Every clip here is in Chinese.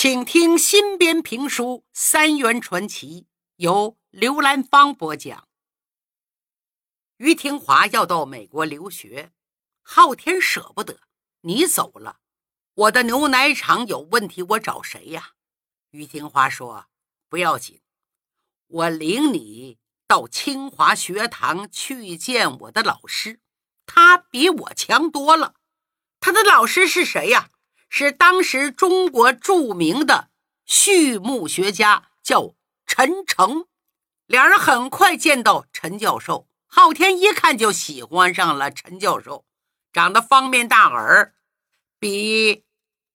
请听新编评书《三元传奇》，由刘兰芳播讲。于廷华要到美国留学，昊天舍不得你走了，我的牛奶厂有问题，我找谁呀？于廷华说：“不要紧，我领你到清华学堂去见我的老师，他比我强多了。他的老师是谁呀？”是当时中国著名的畜牧学家，叫陈诚。两人很快见到陈教授，昊天一看就喜欢上了陈教授，长得方面大耳，比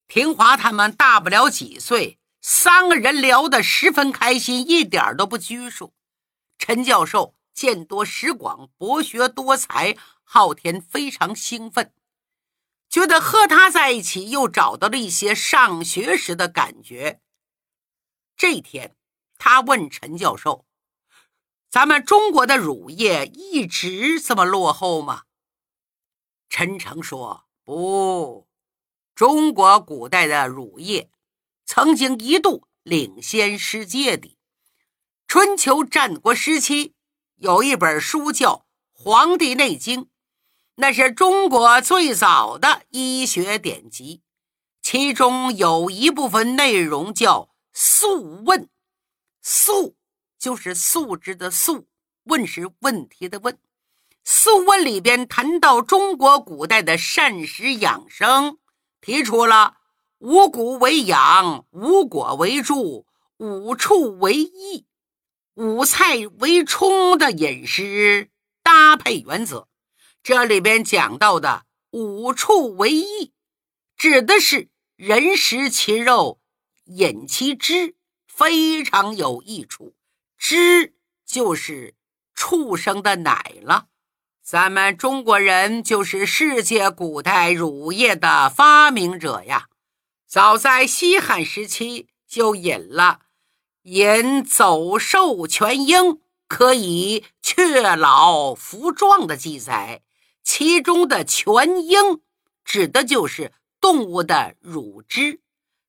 平华他们大不了几岁。三个人聊得十分开心，一点都不拘束。陈教授见多识广，博学多才，昊天非常兴奋。觉得和他在一起又找到了一些上学时的感觉。这天，他问陈教授：“咱们中国的乳业一直这么落后吗？”陈诚说：“不，中国古代的乳业曾经一度领先世界的。春秋战国时期，有一本书叫《黄帝内经》。”那是中国最早的医学典籍，其中有一部分内容叫《素问》，素就是素质的素，问是问题的问。《素问》里边谈到中国古代的膳食养生，提出了五谷为养、五果为助、五畜为益、五菜为充的饮食搭配原则。这里边讲到的五畜为益，指的是人食其肉，饮其汁，非常有益处。汁就是畜生的奶了。咱们中国人就是世界古代乳业的发明者呀！早在西汉时期就引了“饮走兽全鹰，可以却老扶壮”的记载。其中的全鹰指的就是动物的乳汁。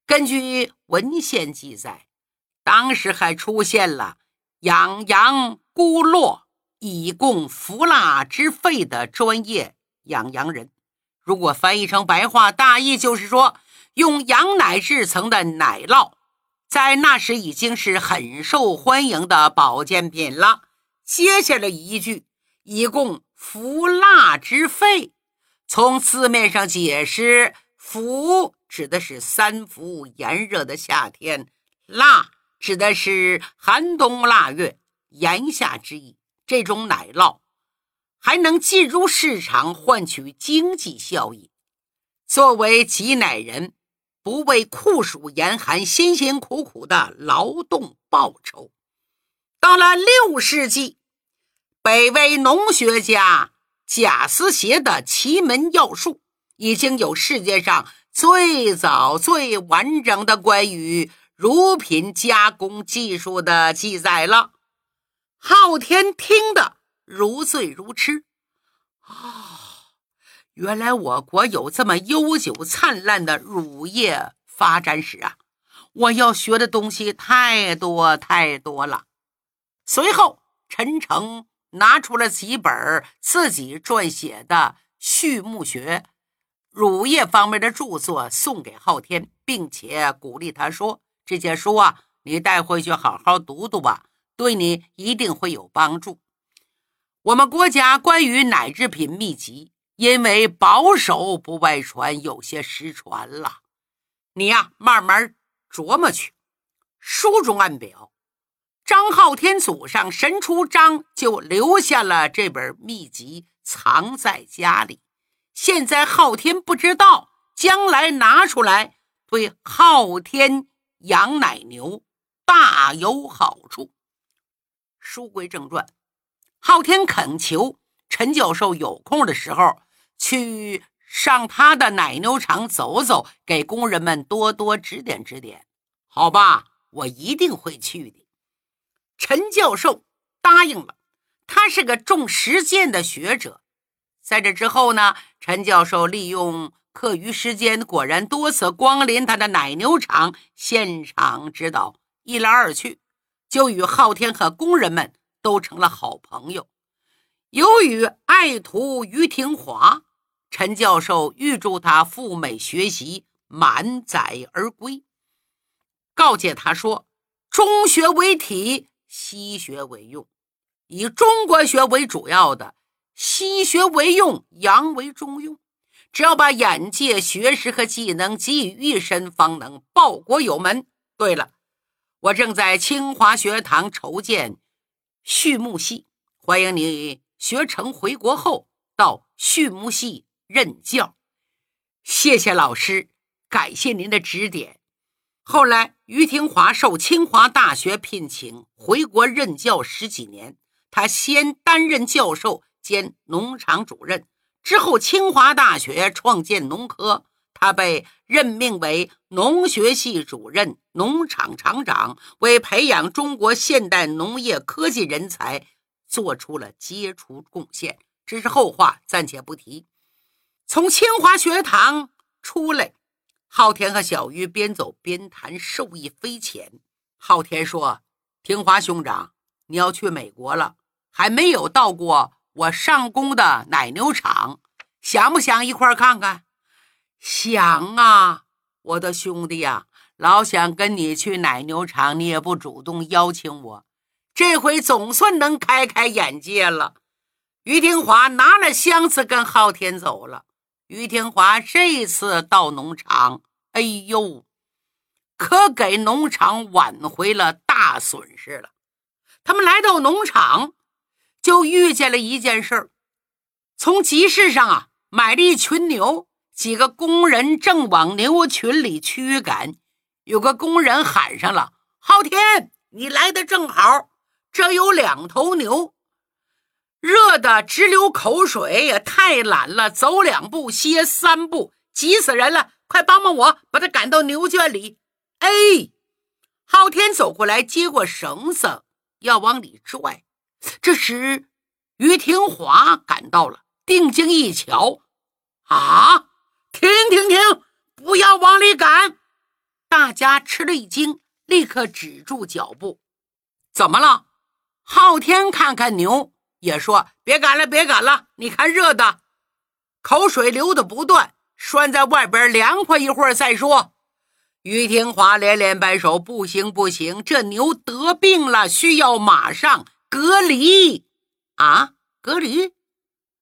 根据文献记载，当时还出现了养羊孤落以供服蜡之费的专业养羊人。如果翻译成白话，大意就是说，用羊奶制成的奶酪，在那时已经是很受欢迎的保健品了。接下来一句，以供。服蜡之肺，从字面上解释，服指的是三伏炎热的夏天，蜡指的是寒冬腊月炎夏之意。这种奶酪还能进入市场，换取经济效益。作为挤奶人，不畏酷暑严寒，辛辛苦苦的劳动报酬。到了六世纪。北魏农学家贾思勰的奇门要术，已经有世界上最早最完整的关于乳品加工技术的记载了。昊天听得如醉如痴。啊，原来我国有这么悠久灿烂的乳业发展史啊！我要学的东西太多太多了。随后，陈诚。拿出了几本自己撰写的畜牧学、乳业方面的著作，送给昊天，并且鼓励他说：“这些书啊，你带回去好好读读吧，对你一定会有帮助。”我们国家关于奶制品秘籍，因为保守不外传，有些失传了。你呀，慢慢琢磨去。书中暗表。张昊天祖上神出张，就留下了这本秘籍，藏在家里。现在昊天不知道，将来拿出来，对昊天养奶牛大有好处。书归正传，昊天恳求陈教授有空的时候去上他的奶牛场走走，给工人们多多指点指点。好吧，我一定会去的。陈教授答应了，他是个重实践的学者。在这之后呢，陈教授利用课余时间果然多次光临他的奶牛场现场指导，一来二去，就与昊天和工人们都成了好朋友。由于爱徒于廷华，陈教授预祝他赴美学习，满载而归，告诫他说：“中学为体，西学为用，以中国学为主要的，西学为用，洋为中用。”只要把眼界、学识和技能集于一身，方能报国有门。对了，我正在清华学堂筹建畜牧系，欢迎你学成回国后到畜牧系任教。谢谢老师，感谢您的指点。后来，于廷华受清华大学聘请回国任教十几年，他先担任教授兼农场主任。之后，清华大学创建农科，他被任命为农学系主任、农场厂长，为培养中国现代农业科技人才做出了杰出贡献。这是后话，暂且不提。从清华学堂出来，昊天和小鱼边走边谈，受益匪浅。昊天说：“廷华兄长，你要去美国了，还没有到过。”我上工的奶牛场，想不想一块看看？想啊，我的兄弟呀，老想跟你去奶牛场，你也不主动邀请我，这回总算能开开眼界了。于廷华拿了箱子跟昊天走了。于天华这次到农场，哎呦，可给农场挽回了大损失了。他们来到农场。就遇见了一件事儿，从集市上啊买了一群牛，几个工人正往牛群里驱赶，有个工人喊上了：“昊天，你来的正好，这有两头牛，热的直流口水，也太懒了，走两步歇三步，急死人了！快帮帮我，把他赶到牛圈里。”哎，昊天走过来，接过绳子，要往里拽。这时，于廷华赶到了，定睛一瞧，啊！停停停！不要往里赶！大家吃了一惊，立刻止住脚步。怎么了？昊天看看牛，也说：“别赶了，别赶了！你看热的，口水流的不断，拴在外边凉快一会儿再说。”于廷华连连摆手：“不行，不行！这牛得病了，需要马上。”隔离啊！隔离！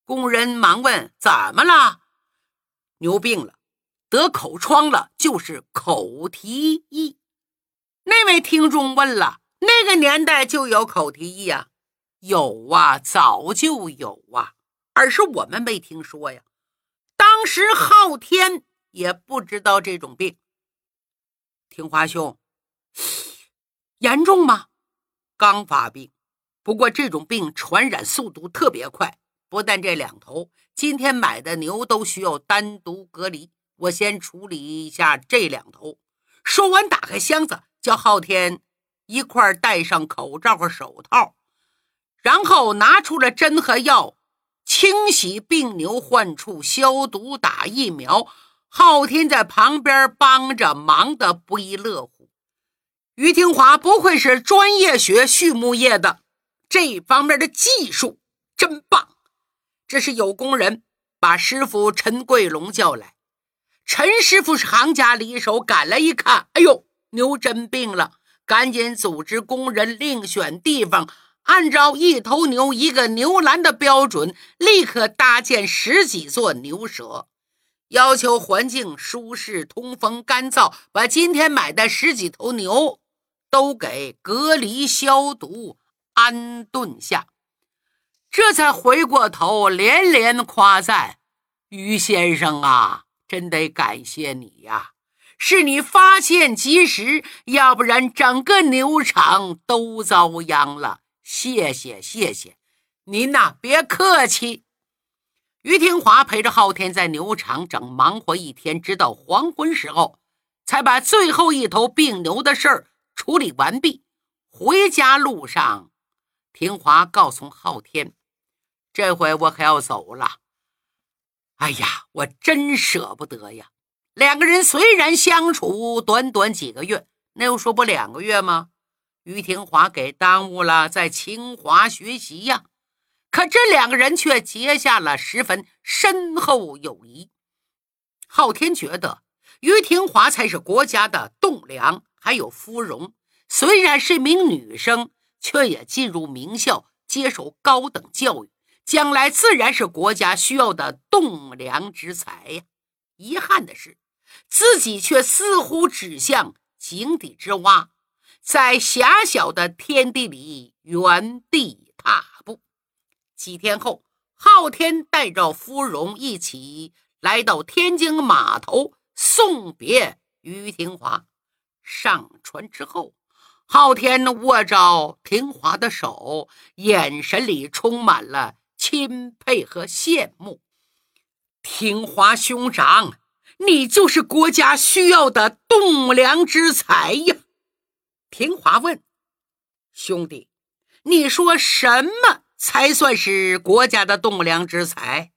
工人忙问：“怎么了？”牛病了，得口疮了，就是口蹄疫。那位听众问了：“那个年代就有口蹄疫啊？”“有啊，早就有啊，而是我们没听说呀。”当时昊天也不知道这种病。听华兄，严重吗？刚发病。不过这种病传染速度特别快，不但这两头今天买的牛都需要单独隔离，我先处理一下这两头。说完，打开箱子，叫昊天一块戴上口罩和手套，然后拿出了针和药，清洗病牛患处，消毒打疫苗。昊天在旁边帮着，忙得不亦乐乎。于廷华不愧是专业学畜牧业的。这方面的技术真棒！这是有工人把师傅陈桂龙叫来。陈师傅是行家里手，赶来一看，哎呦，牛真病了！赶紧组织工人另选地方，按照一头牛一个牛栏的标准，立刻搭建十几座牛舍，要求环境舒适、通风、干燥，把今天买的十几头牛都给隔离消毒。安顿下，这才回过头连连夸赞于先生啊，真得感谢你呀！是你发现及时，要不然整个牛场都遭殃了。谢谢谢谢，您呐别客气。于廷华陪着昊天在牛场整忙活一天，直到黄昏时候，才把最后一头病牛的事儿处理完毕。回家路上。廷华告诉昊天：“这回我可要走了。哎呀，我真舍不得呀！两个人虽然相处短短几个月，那又说不两个月吗？于廷华给耽误了在清华学习呀，可这两个人却结下了十分深厚友谊。昊天觉得于廷华才是国家的栋梁，还有芙蓉，虽然是名女生，却也进入名校接受高等教育，将来自然是国家需要的栋梁之才呀。遗憾的是，自己却似乎指向井底之蛙。在狭小的天地里原地踏步。几天后，昊天带着芙蓉一起来到天津码头送别于廷华。上船之后，昊天握着廷华的手，眼神里充满了钦佩和羡慕。廷华兄长，你就是国家需要的栋梁之才呀！平华问：“兄弟，你说什么才算是国家的栋梁之才？”“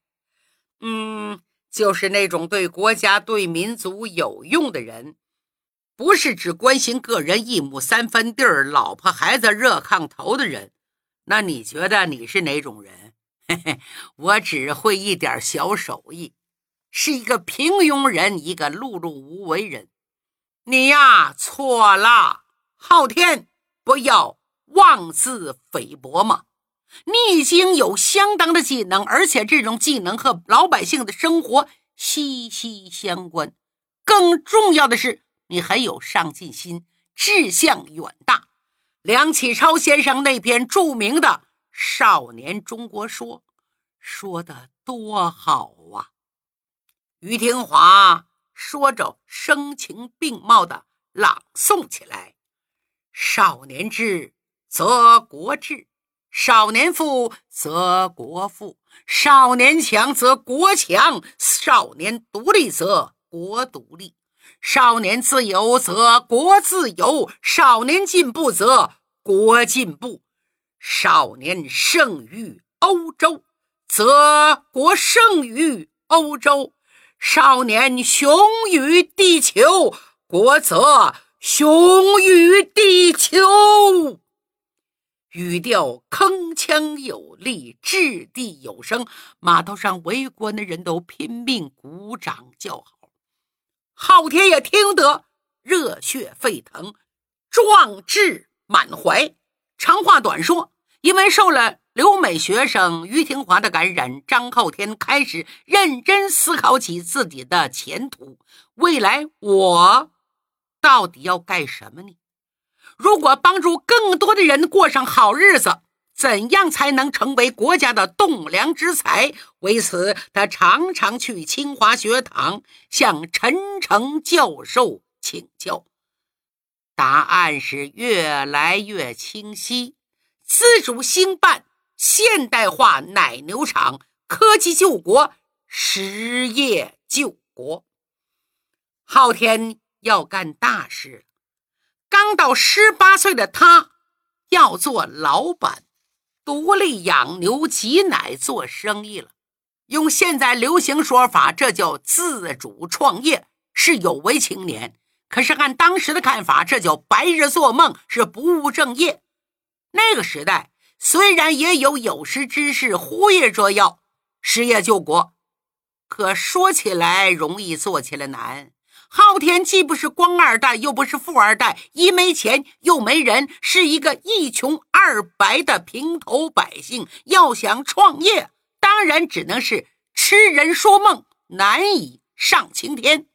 嗯，就是那种对国家、对民族有用的人，不是只关心个人一亩三分地儿、老婆孩子热炕头的人。那你觉得你是哪种人？”“嘿嘿，我只会一点小手艺，是一个平庸人，一个碌碌无为人。你呀，错了。”昊天，不要妄自菲薄嘛！你已经有相当的技能，而且这种技能和老百姓的生活息息相关。更重要的是，你很有上进心，志向远大。梁启超先生那篇著名的《少年中国说》，说的多好啊！于廷华说着，声情并茂的朗诵起来。少年智，则国智；少年富，则国富；少年强，则国强；少年独立，则国独立；少年自由，则国自由；少年进步，则国进步；少年胜于欧洲，则国胜于欧洲；少年雄于地球，国则。雄于地球，语调铿锵有力，掷地有声。码头上围观的人都拼命鼓掌叫好。昊天也听得热血沸腾，壮志满怀。长话短说，因为受了留美学生于廷华的感染，张昊天开始认真思考起自己的前途。未来，我。到底要干什么呢？如果帮助更多的人过上好日子，怎样才能成为国家的栋梁之才？为此，他常常去清华学堂向陈诚教授请教。答案是越来越清晰：自主兴办现代化奶牛场，科技救国，实业救国。昊天。要干大事，刚到十八岁的他要做老板，独立养牛挤奶做生意了。用现在流行说法，这叫自主创业，是有为青年。可是按当时的看法，这叫白日做梦，是不务正业。那个时代虽然也有有识之士呼吁着要失业救国，可说起来容易，做起来难。昊天既不是官二代，又不是富二代，一没钱又没人，是一个一穷二白的平头百姓。要想创业，当然只能是痴人说梦，难以上青天。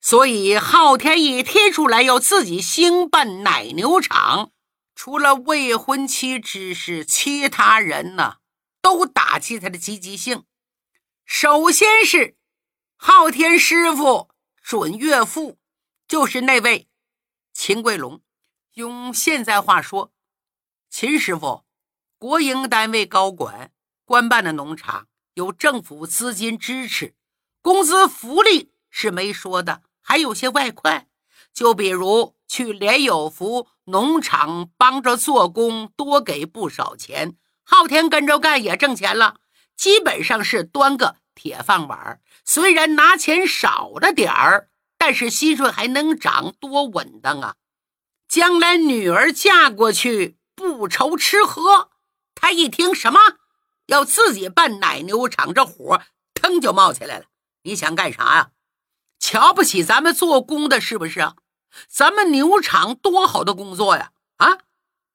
所以，昊天一提出来要自己兴办奶牛场，除了未婚妻之事，其他人呢都打击他的积极性。首先是昊天师傅。准岳父就是那位秦桂龙。用现在话说，秦师傅国营单位高管，官办的农场有政府资金支持，工资福利是没说的，还有些外快。就比如去连有福农场帮着做工，多给不少钱。昊天跟着干也挣钱了，基本上是端个。铁饭碗，虽然拿钱少了点儿，但是薪水还能涨，多稳当啊！将来女儿嫁过去不愁吃喝。他一听什么要自己办奶牛场，这火腾就冒起来了。你想干啥呀？瞧不起咱们做工的是不是啊？咱们牛场多好的工作呀！啊，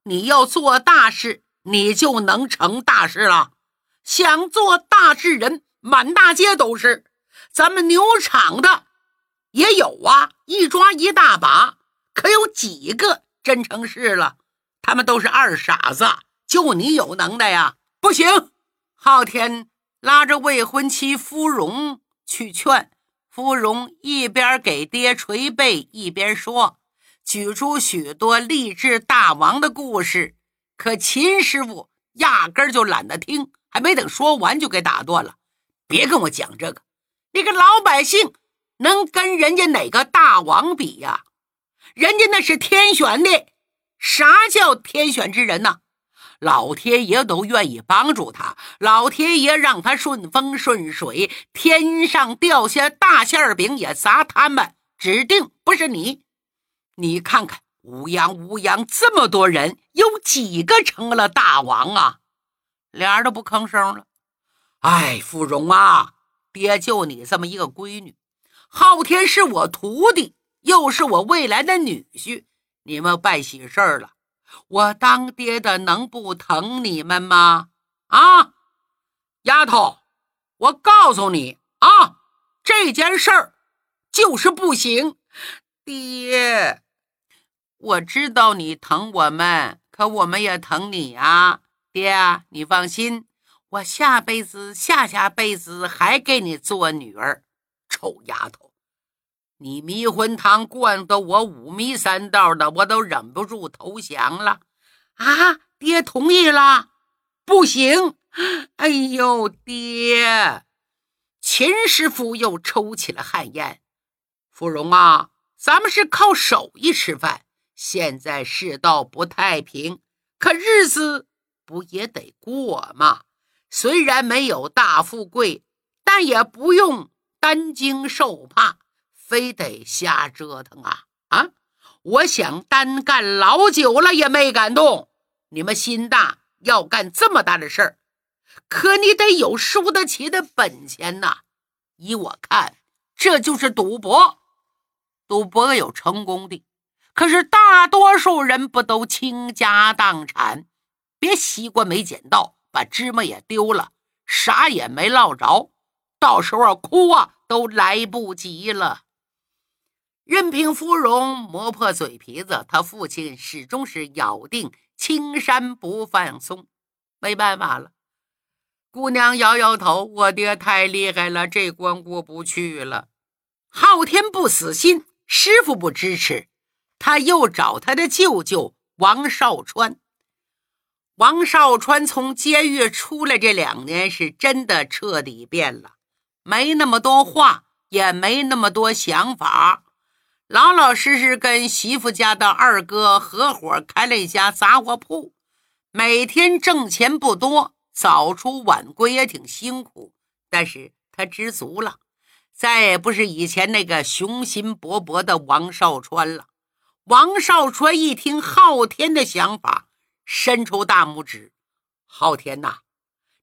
你要做大事，你就能成大事了。想做大事人满大街都是，咱们牛场的也有啊，一抓一大把，可有几个真成事了？他们都是二傻子，就你有能耐呀！不行，昊天拉着未婚妻芙蓉去劝。芙蓉一边给爹捶背，一边说，举出许多励志大王的故事。可秦师傅压根就懒得听，还没等说完就给打断了。别跟我讲这个，你个老百姓能跟人家哪个大王比呀？人家那是天选的。啥叫天选之人呢？老天爷都愿意帮助他，老天爷让他顺风顺水，天上掉下大馅饼也砸他们，指定不是你。你看看乌央乌央这么多人，有几个成了大王啊？俩人都不吭声了。哎，芙蓉啊，爹就你这么一个闺女，昊天是我徒弟，又是我未来的女婿，你们办喜事儿了。我当爹的能不疼你们吗？啊，丫头，我告诉你啊，这件事儿就是不行。爹，我知道你疼我们，可我们也疼你啊。爹，你放心，我下辈子、下下辈子还给你做女儿。臭丫头，你迷魂汤灌得我五迷三道的，我都忍不住投降了。啊，爹同意了，不行！哎呦，爹！秦师傅又抽起了旱烟。芙蓉啊，咱们是靠手艺吃饭，现在世道不太平，可日子不也得过吗？虽然没有大富贵，但也不用担惊受怕，非得瞎折腾啊！啊！我想单干老久了也没敢动。你们心大要干这么大的事儿，可你得有输得起的本钱呐。依我看，这就是赌博。赌博有成功的，可是大多数人不都倾家荡产？别西瓜没捡到，把芝麻也丢了，啥也没捞着，到时候哭啊都来不及了。任凭芙蓉磨破嘴皮子，他父亲始终是咬定青山不放松。没办法了，姑娘摇摇头：“我爹太厉害了，这关过不去了。”昊天不死心，师傅不支持，他又找他的舅舅王少川。王少川从监狱出来这两年，是真的彻底变了，没那么多话，也没那么多想法。老老实实跟媳妇家的二哥合伙开了一家杂货铺，每天挣钱不多，早出晚归也挺辛苦，但是他知足了，再也不是以前那个雄心勃勃的王少川了。王少川一听昊天的想法，伸出大拇指：“昊天呐，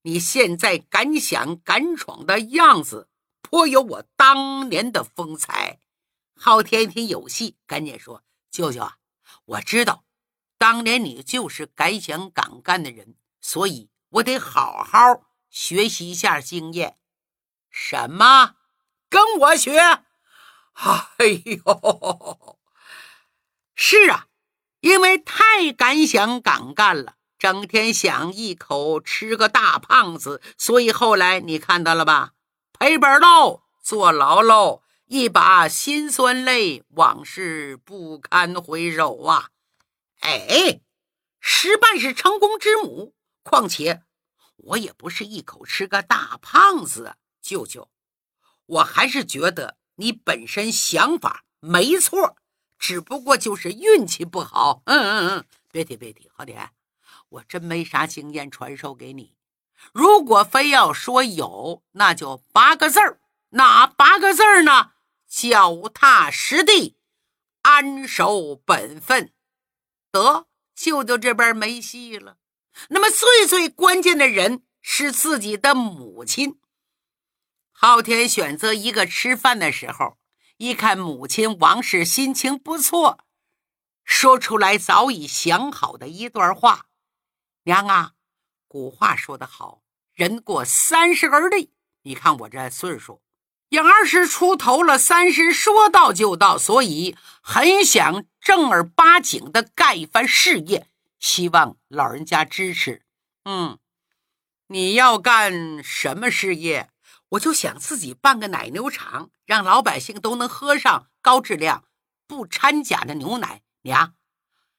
你现在敢想敢闯的样子，颇有我当年的风采。”昊天一听有戏，赶紧说：“舅舅啊，我知道，当年你就是敢想敢干的人，所以我得好好学习一下经验。什么？跟我学？哎呦，是啊，因为太敢想敢干了，整天想一口吃个大胖子，所以后来你看到了吧？赔本喽，坐牢喽。”一把辛酸泪，往事不堪回首啊！哎，失败是成功之母。况且我也不是一口吃个大胖子，舅舅，我还是觉得你本身想法没错，只不过就是运气不好。嗯嗯嗯，别提别提，好点，我真没啥经验传授给你。如果非要说有，那就八个字儿。哪八个字儿呢？脚踏实地，安守本分。得，舅舅这边没戏了。那么最最关键的人是自己的母亲。昊天选择一个吃饭的时候，一看母亲王氏心情不错，说出来早已想好的一段话：“娘啊，古话说得好，人过三十而立。你看我这岁数，也二十出头了，三十说到就到，所以很想正儿八经的干一番事业。”希望老人家支持。嗯，你要干什么事业？我就想自己办个奶牛场，让老百姓都能喝上高质量、不掺假的牛奶。娘，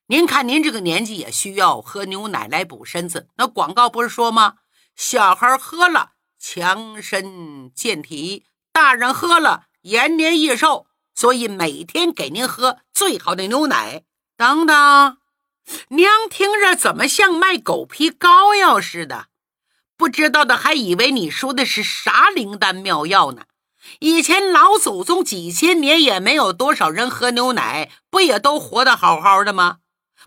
您看您这个年纪也需要喝牛奶来补身子。那广告不是说吗？小孩喝了强身健体，大人喝了延年益寿。所以每天给您喝最好的牛奶。等等。娘听着怎么像卖狗皮膏药似的？不知道的还以为你说的是啥灵丹妙药呢。以前老祖宗几千年也没有多少人喝牛奶，不也都活得好好的吗？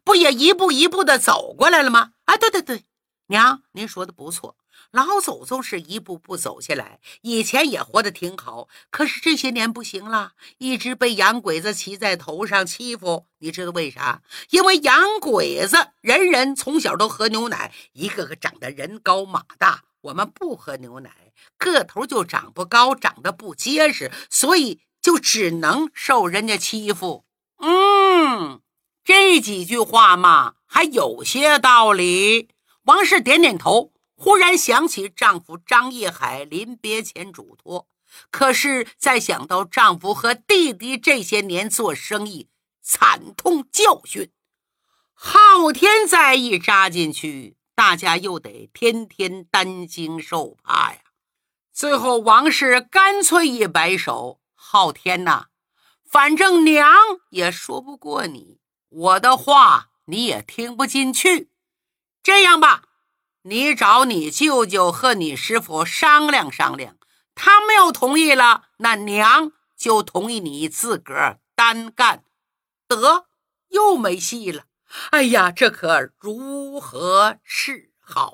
不也一步一步的走过来了吗？啊，对对对，娘，您说的不错。老祖宗是一步步走下来，以前也活得挺好，可是这些年不行了，一直被洋鬼子骑在头上欺负。你知道为啥？因为洋鬼子人人从小都喝牛奶，一个个长得人高马大。我们不喝牛奶，个头就长不高，长得不结实，所以就只能受人家欺负。嗯，这几句话嘛，还有些道理。王氏点点头。忽然想起丈夫张业海临别前嘱托，可是再想到丈夫和弟弟这些年做生意惨痛教训，昊天再一扎进去，大家又得天天担惊受怕呀。最后王氏干脆一摆手：“昊天呐，反正娘也说不过你，我的话你也听不进去，这样吧。”你找你舅舅和你师傅商量商量，他们要同意了，那娘就同意你自个儿单干，得又没戏了。哎呀，这可如何是好？